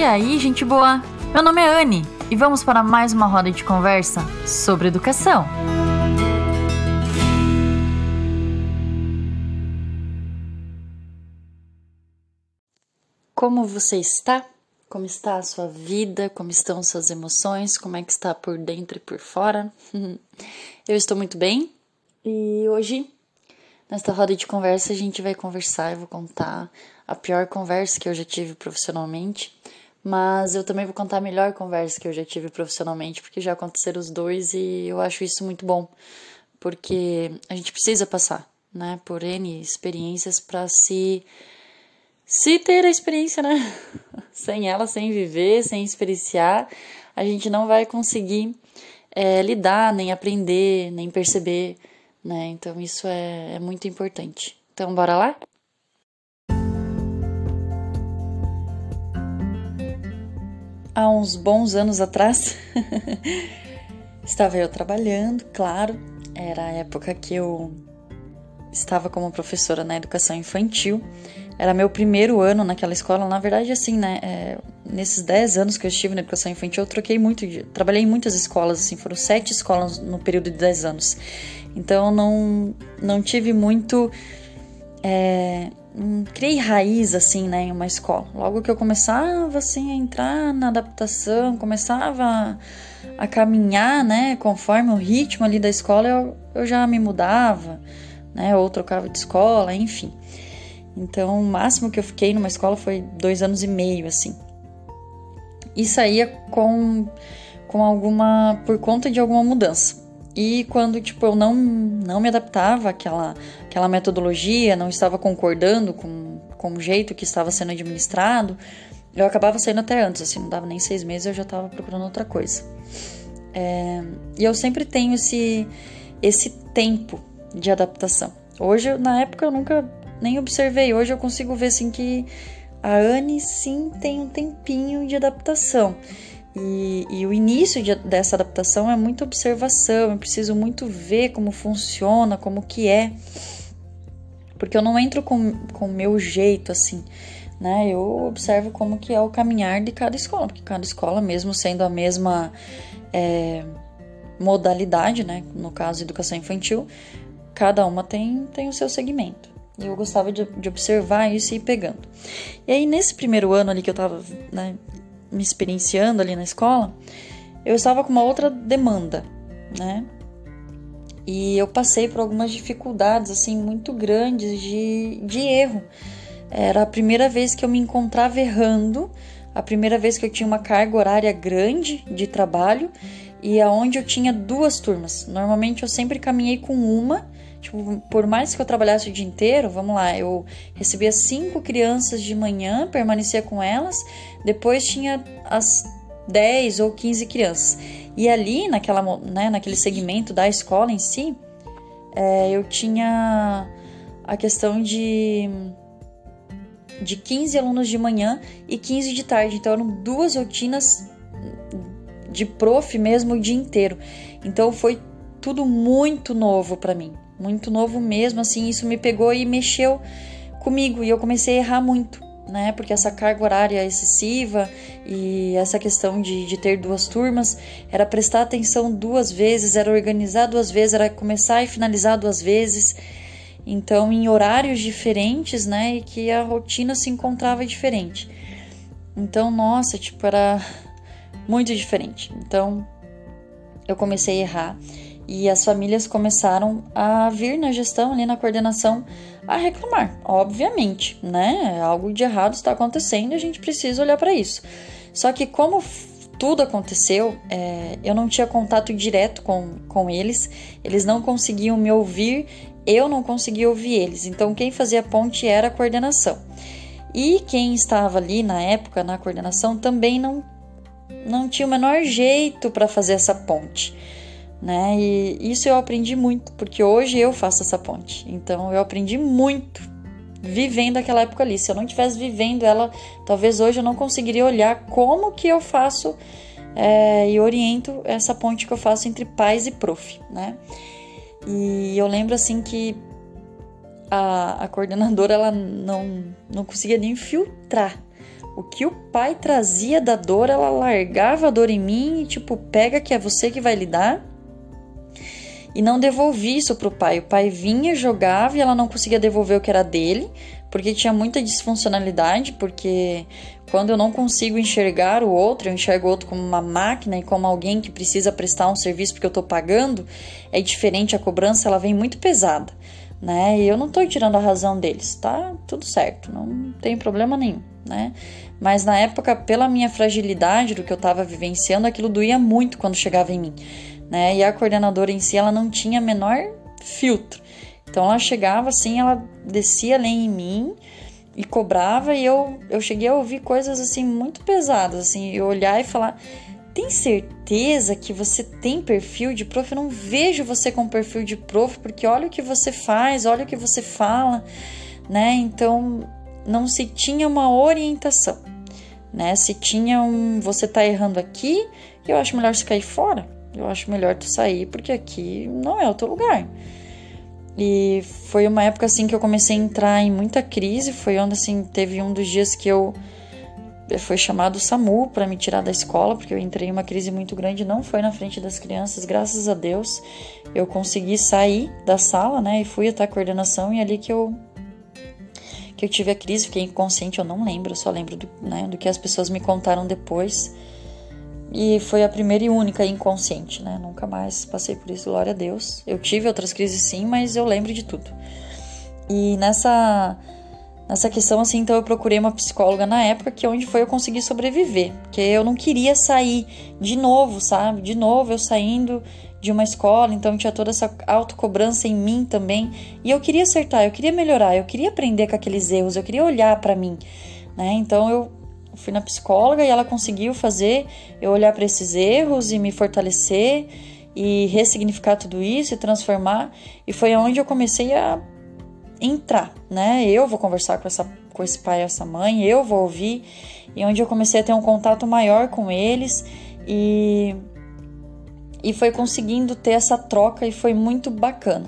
E aí, gente boa? Meu nome é Anne e vamos para mais uma roda de conversa sobre educação. Como você está? Como está a sua vida? Como estão suas emoções? Como é que está por dentro e por fora? Eu estou muito bem e hoje, nesta roda de conversa, a gente vai conversar. Eu vou contar a pior conversa que eu já tive profissionalmente, mas eu também vou contar a melhor conversa que eu já tive profissionalmente, porque já aconteceram os dois e eu acho isso muito bom, porque a gente precisa passar, né, por N experiências para se se ter a experiência, né? sem ela, sem viver, sem experienciar, a gente não vai conseguir é, lidar, nem aprender, nem perceber, né? Então isso é, é muito importante. Então, bora lá? Há uns bons anos atrás, estava eu trabalhando, claro, era a época que eu estava como professora na educação infantil era meu primeiro ano naquela escola. Na verdade, assim, né? É, nesses 10 anos que eu estive na educação infantil, eu troquei muito. De, trabalhei em muitas escolas, assim, foram sete escolas no período de 10 anos. Então, não, não tive muito. É, criei raiz, assim, né, em uma escola. Logo que eu começava, assim, a entrar na adaptação, começava a, a caminhar, né, conforme o ritmo ali da escola, eu, eu já me mudava, né, ou trocava de escola, enfim. Então, o máximo que eu fiquei numa escola foi dois anos e meio, assim. E saía com, com alguma. por conta de alguma mudança. E quando, tipo, eu não, não me adaptava àquela, àquela metodologia, não estava concordando com, com o jeito que estava sendo administrado, eu acabava saindo até antes, assim, não dava nem seis meses, eu já estava procurando outra coisa. É, e eu sempre tenho esse, esse tempo de adaptação. Hoje, na época, eu nunca nem observei. Hoje eu consigo ver assim que a Anne sim tem um tempinho de adaptação. E, e o início de, dessa adaptação é muita observação, eu preciso muito ver como funciona, como que é. Porque eu não entro com o meu jeito assim, né? Eu observo como que é o caminhar de cada escola, porque cada escola, mesmo sendo a mesma é, modalidade, né? No caso, educação infantil, cada uma tem, tem o seu segmento. E eu gostava de, de, observar isso e ir pegando. E aí, nesse primeiro ano ali que eu tava né, me experienciando ali na escola, eu estava com uma outra demanda, né? E eu passei por algumas dificuldades, assim, muito grandes de, de erro. Era a primeira vez que eu me encontrava errando, a primeira vez que eu tinha uma carga horária grande de trabalho e aonde eu tinha duas turmas. Normalmente eu sempre caminhei com uma Tipo, por mais que eu trabalhasse o dia inteiro, vamos lá, eu recebia cinco crianças de manhã, permanecia com elas, depois tinha as 10 ou 15 crianças. E ali, naquela, né, naquele segmento da escola em si, é, eu tinha a questão de, de 15 alunos de manhã e 15 de tarde. Então, eram duas rotinas de prof mesmo o dia inteiro. Então, foi tudo muito novo para mim muito novo mesmo, assim, isso me pegou e mexeu comigo e eu comecei a errar muito, né? Porque essa carga horária excessiva e essa questão de, de ter duas turmas era prestar atenção duas vezes, era organizar duas vezes, era começar e finalizar duas vezes. Então, em horários diferentes, né? E que a rotina se encontrava diferente. Então, nossa, tipo, era muito diferente. Então, eu comecei a errar e as famílias começaram a vir na gestão, ali na coordenação, a reclamar. Obviamente, né? Algo de errado está acontecendo e a gente precisa olhar para isso. Só que, como tudo aconteceu, é, eu não tinha contato direto com, com eles, eles não conseguiam me ouvir, eu não conseguia ouvir eles. Então, quem fazia ponte era a coordenação. E quem estava ali na época na coordenação também não, não tinha o menor jeito para fazer essa ponte né? E isso eu aprendi muito, porque hoje eu faço essa ponte. Então eu aprendi muito vivendo aquela época ali. Se eu não tivesse vivendo ela, talvez hoje eu não conseguiria olhar como que eu faço é, e oriento essa ponte que eu faço entre pais e prof, né? E eu lembro assim que a, a coordenadora ela não, não conseguia nem filtrar O que o pai trazia da dor, ela largava a dor em mim e tipo, pega que é você que vai lidar. E não devolvi isso pro pai. O pai vinha, jogava e ela não conseguia devolver o que era dele, porque tinha muita disfuncionalidade, porque quando eu não consigo enxergar o outro, eu enxergo o outro como uma máquina e como alguém que precisa prestar um serviço porque eu estou pagando, é diferente, a cobrança ela vem muito pesada, né? E eu não estou tirando a razão deles, tá? Tudo certo, não tem problema nenhum, né? Mas na época, pela minha fragilidade do que eu estava vivenciando, aquilo doía muito quando chegava em mim, né? E a coordenadora em si, ela não tinha menor filtro. Então ela chegava assim, ela descia além em mim, e cobrava e eu, eu cheguei a ouvir coisas assim muito pesadas, assim, eu olhar e falar: "Tem certeza que você tem perfil de prof? Eu não vejo você com perfil de prof, porque olha o que você faz, olha o que você fala", né? Então, não se tinha uma orientação, né? Se tinha um você tá errando aqui, eu acho melhor você cair fora. Eu acho melhor tu sair porque aqui não é o teu lugar. E foi uma época assim que eu comecei a entrar em muita crise, foi onde assim teve um dos dias que eu foi chamado o SAMU para me tirar da escola, porque eu entrei em uma crise muito grande, não foi na frente das crianças, graças a Deus. Eu consegui sair da sala, né, e fui até a coordenação e ali que eu que eu tive a crise, fiquei inconsciente, eu não lembro, eu só lembro do, né, do que as pessoas me contaram depois. E foi a primeira e única inconsciente, né? Nunca mais passei por isso, glória a Deus. Eu tive outras crises sim, mas eu lembro de tudo. E nessa nessa questão assim, então eu procurei uma psicóloga na época que é onde foi eu conseguir sobreviver, porque eu não queria sair de novo, sabe? De novo eu saindo de uma escola, então tinha toda essa autocobrança em mim também, e eu queria acertar, eu queria melhorar, eu queria aprender com aqueles erros, eu queria olhar para mim, né? Então eu fui na psicóloga e ela conseguiu fazer eu olhar para esses erros e me fortalecer e ressignificar tudo isso e transformar. E foi onde eu comecei a entrar, né? Eu vou conversar com, essa, com esse pai e essa mãe, eu vou ouvir, e onde eu comecei a ter um contato maior com eles e, e foi conseguindo ter essa troca e foi muito bacana.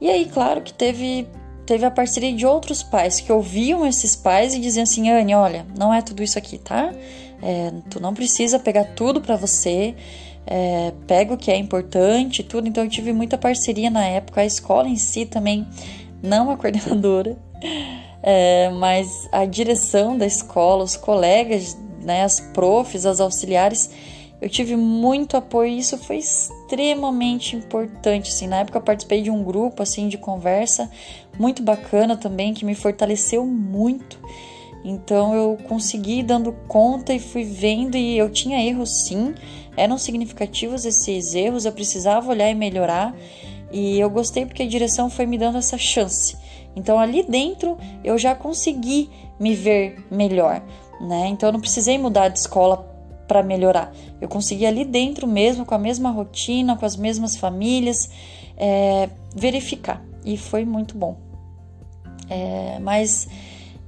E aí, claro que teve teve a parceria de outros pais que ouviam esses pais e diziam assim: Anne, olha, não é tudo isso aqui, tá? É, tu não precisa pegar tudo para você, é, pega o que é importante, tudo. Então eu tive muita parceria na época, a escola em si também, não a coordenadora, é, mas a direção da escola, os colegas, né, as profs, as auxiliares eu tive muito apoio e isso foi extremamente importante. Assim, na época eu participei de um grupo assim de conversa muito bacana também que me fortaleceu muito. Então eu consegui dando conta e fui vendo e eu tinha erros sim, eram significativos esses erros, eu precisava olhar e melhorar. E eu gostei porque a direção foi me dando essa chance. Então ali dentro eu já consegui me ver melhor, né? Então eu não precisei mudar de escola para melhorar. Eu consegui ali dentro mesmo, com a mesma rotina, com as mesmas famílias, é, verificar. E foi muito bom. É, mas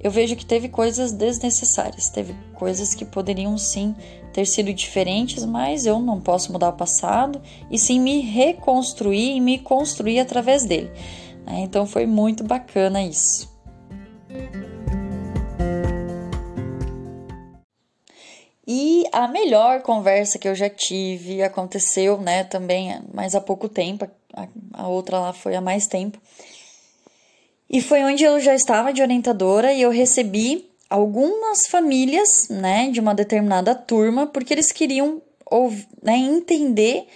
eu vejo que teve coisas desnecessárias, teve coisas que poderiam sim ter sido diferentes, mas eu não posso mudar o passado e sim me reconstruir e me construir através dele. Né? Então foi muito bacana isso. A melhor conversa que eu já tive aconteceu, né, também mais há pouco tempo, a, a outra lá foi há mais tempo. E foi onde eu já estava de orientadora e eu recebi algumas famílias, né, de uma determinada turma, porque eles queriam né, entender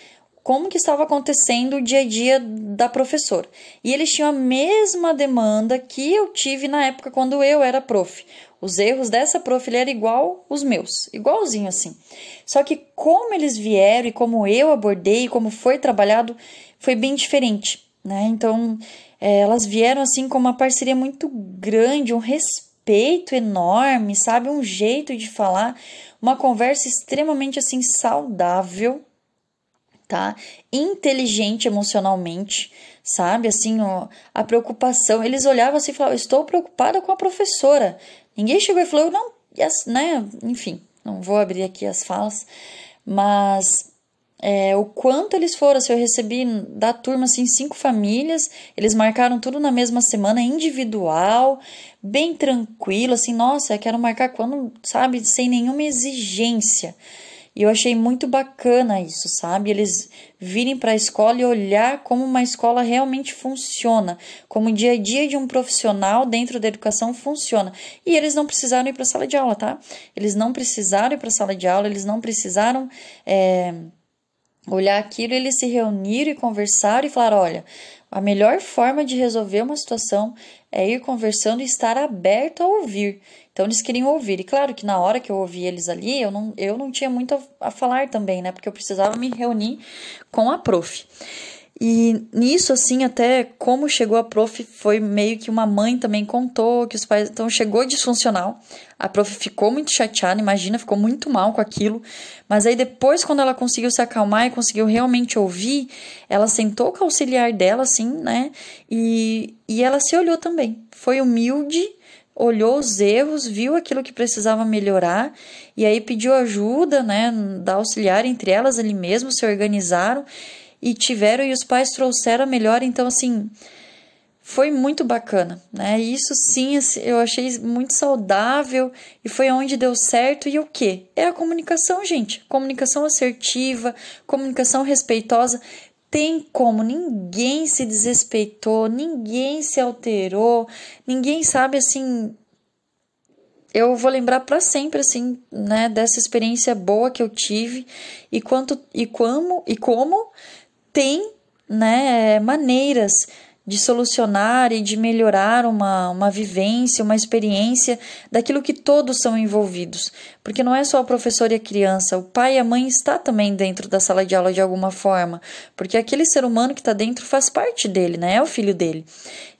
como que estava acontecendo o dia a dia da professora. E eles tinham a mesma demanda que eu tive na época quando eu era prof. Os erros dessa prof eram igual os meus, igualzinho assim. Só que como eles vieram e como eu abordei, como foi trabalhado, foi bem diferente, né? Então, é, elas vieram assim com uma parceria muito grande, um respeito enorme, sabe? Um jeito de falar, uma conversa extremamente assim saudável, tá? Inteligente emocionalmente, sabe? Assim, ó, a preocupação. Eles olhavam assim e falavam: Estou preocupada com a professora. Ninguém chegou e falou, não, yes, né? Enfim, não vou abrir aqui as falas, mas é, o quanto eles foram. Se eu recebi da turma assim cinco famílias, eles marcaram tudo na mesma semana, individual, bem tranquilo, assim, nossa, quero marcar quando, sabe, sem nenhuma exigência. E eu achei muito bacana isso, sabe? Eles virem para a escola e olhar como uma escola realmente funciona, como o dia a dia de um profissional dentro da educação funciona. E eles não precisaram ir para a sala de aula, tá? Eles não precisaram ir para a sala de aula, eles não precisaram. É, olhar aquilo, eles se reuniram e conversaram e falaram: olha, a melhor forma de resolver uma situação é ir conversando e estar aberto a ouvir. Então eles queriam ouvir. E claro que na hora que eu ouvi eles ali, eu não, eu não tinha muito a, a falar também, né? Porque eu precisava me reunir com a prof. E nisso, assim, até como chegou a prof, foi meio que uma mãe também contou que os pais. Então chegou disfuncional. A prof ficou muito chateada, imagina, ficou muito mal com aquilo. Mas aí depois, quando ela conseguiu se acalmar e conseguiu realmente ouvir, ela sentou com o auxiliar dela, assim, né? E, e ela se olhou também. Foi humilde, olhou os erros, viu aquilo que precisava melhorar e aí pediu ajuda, né, da auxiliar entre elas ali mesmo, se organizaram e tiveram e os pais trouxeram melhor, então assim, foi muito bacana, né? Isso sim, assim, eu achei muito saudável e foi onde deu certo. E o que? É a comunicação, gente. Comunicação assertiva, comunicação respeitosa. Tem como, ninguém se desrespeitou, ninguém se alterou, ninguém sabe assim. Eu vou lembrar para sempre assim, né, dessa experiência boa que eu tive e quanto e como e como tem né, maneiras de solucionar e de melhorar uma, uma vivência, uma experiência daquilo que todos são envolvidos. Porque não é só o professor e a criança, o pai e a mãe está também dentro da sala de aula de alguma forma, porque aquele ser humano que está dentro faz parte dele, né? É o filho dele.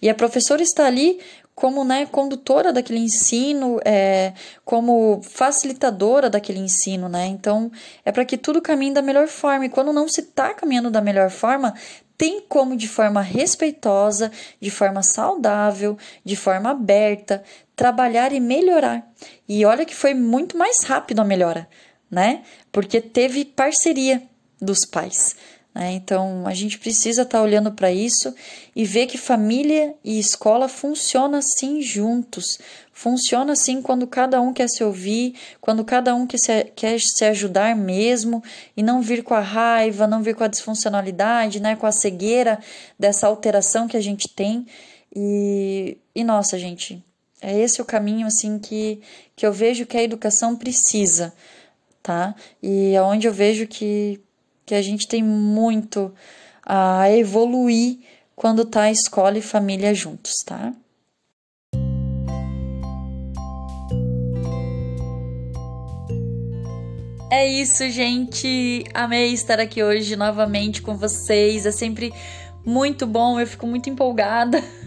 E a professora está ali como né, condutora daquele ensino, é, como facilitadora daquele ensino, né? Então, é para que tudo caminhe da melhor forma. E quando não se está caminhando da melhor forma, tem como, de forma respeitosa, de forma saudável, de forma aberta, trabalhar e melhorar. E olha que foi muito mais rápido a melhora, né? Porque teve parceria dos pais. Né? Então, a gente precisa estar tá olhando para isso e ver que família e escola funcionam assim juntos. Funciona assim quando cada um quer se ouvir, quando cada um quer se, quer se ajudar mesmo e não vir com a raiva, não vir com a disfuncionalidade, né? com a cegueira dessa alteração que a gente tem. E, e nossa, gente, é esse o caminho assim que, que eu vejo que a educação precisa, tá? E é onde eu vejo que que a gente tem muito a evoluir quando tá escola e família juntos, tá? É isso, gente. Amei estar aqui hoje novamente com vocês. É sempre muito bom, eu fico muito empolgada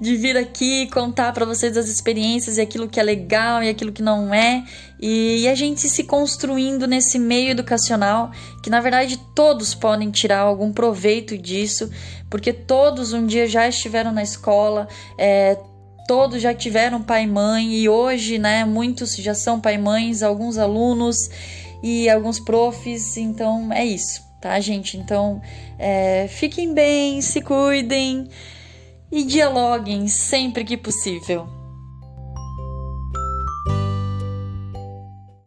de vir aqui contar para vocês as experiências e aquilo que é legal e aquilo que não é, e, a gente se construindo nesse meio educacional, que na verdade todos podem tirar algum proveito disso, porque todos um dia já estiveram na escola, é, todos já tiveram pai e mãe, e hoje, né, muitos já são pai e mães, alguns alunos e alguns profs, então é isso, tá, gente? Então, é, fiquem bem, se cuidem e dialoguem sempre que possível.